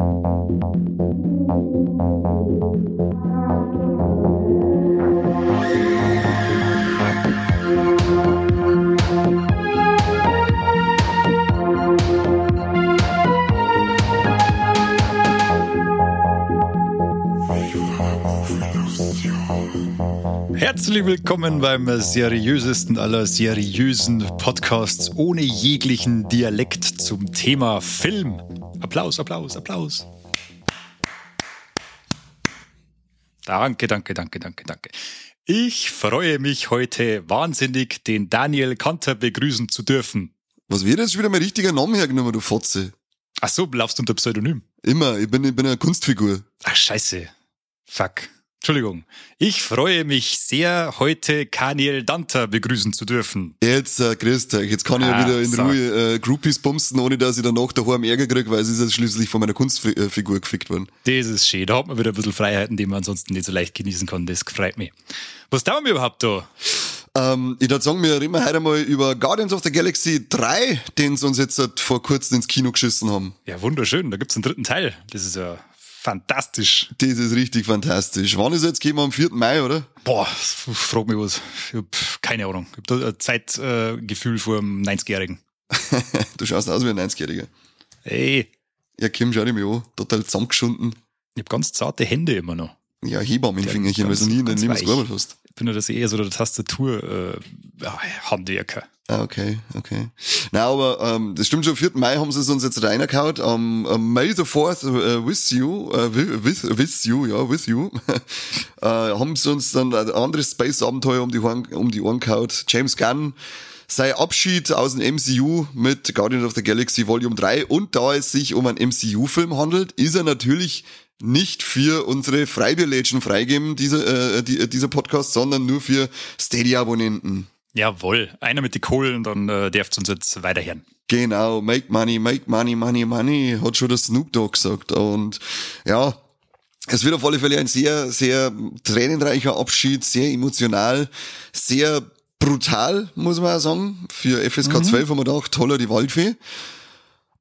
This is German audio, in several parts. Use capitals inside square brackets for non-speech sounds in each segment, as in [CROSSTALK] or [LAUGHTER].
Thank you. Herzlich willkommen beim seriösesten aller seriösen Podcasts ohne jeglichen Dialekt zum Thema Film. Applaus, Applaus, Applaus. Danke, danke, danke, danke, danke. Ich freue mich heute wahnsinnig, den Daniel Kanter begrüßen zu dürfen. Was wird jetzt wieder mein richtiger Name hergenommen, du Fotze? Ach so, laufst du unter Pseudonym? Immer, ich bin, ich bin eine Kunstfigur. Ach, scheiße. Fuck. Entschuldigung. Ich freue mich sehr, heute Kaniel Danter begrüßen zu dürfen. Jetzt, äh, grüßt euch. Jetzt kann ich ja Ah, wieder in so. Ruhe äh, Groupies bumsen, ohne dass ich danach daheim Ärger kriege, weil es ist ja schließlich von meiner Kunstfigur gefickt worden. Das ist schön. Da hat man wieder ein bisschen Freiheiten, die man ansonsten nicht so leicht genießen kann. Das freut mich. Was tun wir überhaupt da? Ähm, ich würde sagen, wir reden heute einmal über Guardians of the Galaxy 3, den sie uns jetzt äh, vor kurzem ins Kino geschissen haben. Ja, wunderschön. Da gibt's einen dritten Teil. Das ist ja fantastisch. Das ist richtig fantastisch. Wann ist jetzt gekommen? Am 4. Mai, oder? Boah, frag mich was. Ich hab keine Ahnung. Ich hab da ein Zeitgefühl äh, vor einem 90-Jährigen. [LAUGHS] du schaust aus wie ein 90-Jähriger. Ey, Ja, Kim, schau dich mal an. Total zusammengeschunden. ich hab ganz zarte Hände immer noch. Ja, Hebammenfingerchen, weil ganz- du nie in deinem ganz Leben gearbeitet hast. Ich bin dass ich eher so der Tastatur äh, ja, Handwerker. Ah, okay, okay. Na, aber ähm, das stimmt schon, 4. Mai haben sie es uns jetzt reingehauen. Um, um, May the 4th uh, with you, uh, with, with you, ja, with you, [LAUGHS] äh, haben sie uns dann ein anderes Space-Abenteuer um die, Ohren, um die Ohren gehauen. James Gunn, sein Abschied aus dem MCU mit Guardians of the Galaxy Volume 3 und da es sich um einen MCU-Film handelt, ist er natürlich nicht für unsere Freibierlädchen freigeben, diese, äh, die, dieser Podcast, sondern nur für Stadia-Abonnenten. Jawohl. Einer mit die Kohlen, dann äh, darfst du uns jetzt weiterhören. Genau, make money, make money, money, money, hat schon der Snoop Dogg gesagt. Und ja, es wird auf alle Fälle ein sehr, sehr tränenreicher Abschied, sehr emotional, sehr brutal, muss man auch sagen. Für FSK 12 haben wir gedacht, toller die Waldfee.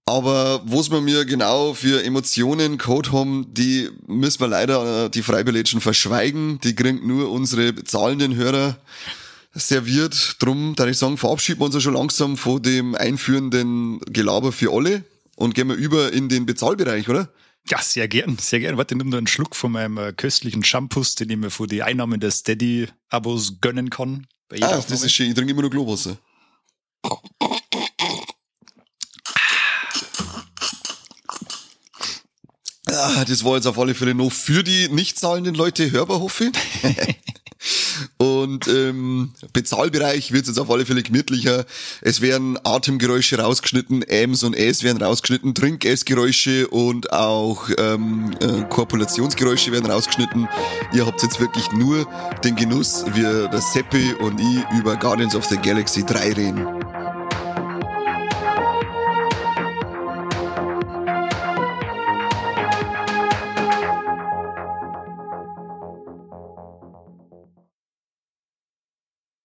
Aber was wir mir genau für Emotionen gehabt haben, die müssen wir leider äh, die Freibilletschen verschweigen. Die kriegen nur unsere zahlenden Hörer serviert. Drum, da ich sagen, verabschieden wir uns ja schon langsam von dem einführenden Gelaber für alle und gehen wir über in den Bezahlbereich, oder? Ja, sehr gern, sehr gern. Warte, nimm nur einen Schluck von meinem äh, köstlichen Shampoos, den ich mir für die Einnahmen der Steady-Abos gönnen kann. Ah, Aufnahme. das ist schön. Ich trinke immer nur Globwasser. Ah, das war jetzt auf alle Fälle noch für die nicht zahlenden Leute hörbar, hoffe ich. [LAUGHS] Und ähm, Bezahlbereich wird jetzt auf alle Fälle gemütlicher. Es werden Atemgeräusche rausgeschnitten, Ms und S werden rausgeschnitten, Trinkessgeräusche und auch ähm, äh, Korpulationsgeräusche werden rausgeschnitten. Ihr habt jetzt wirklich nur den Genuss, wie der Seppi und ich über Guardians of the Galaxy 3 reden.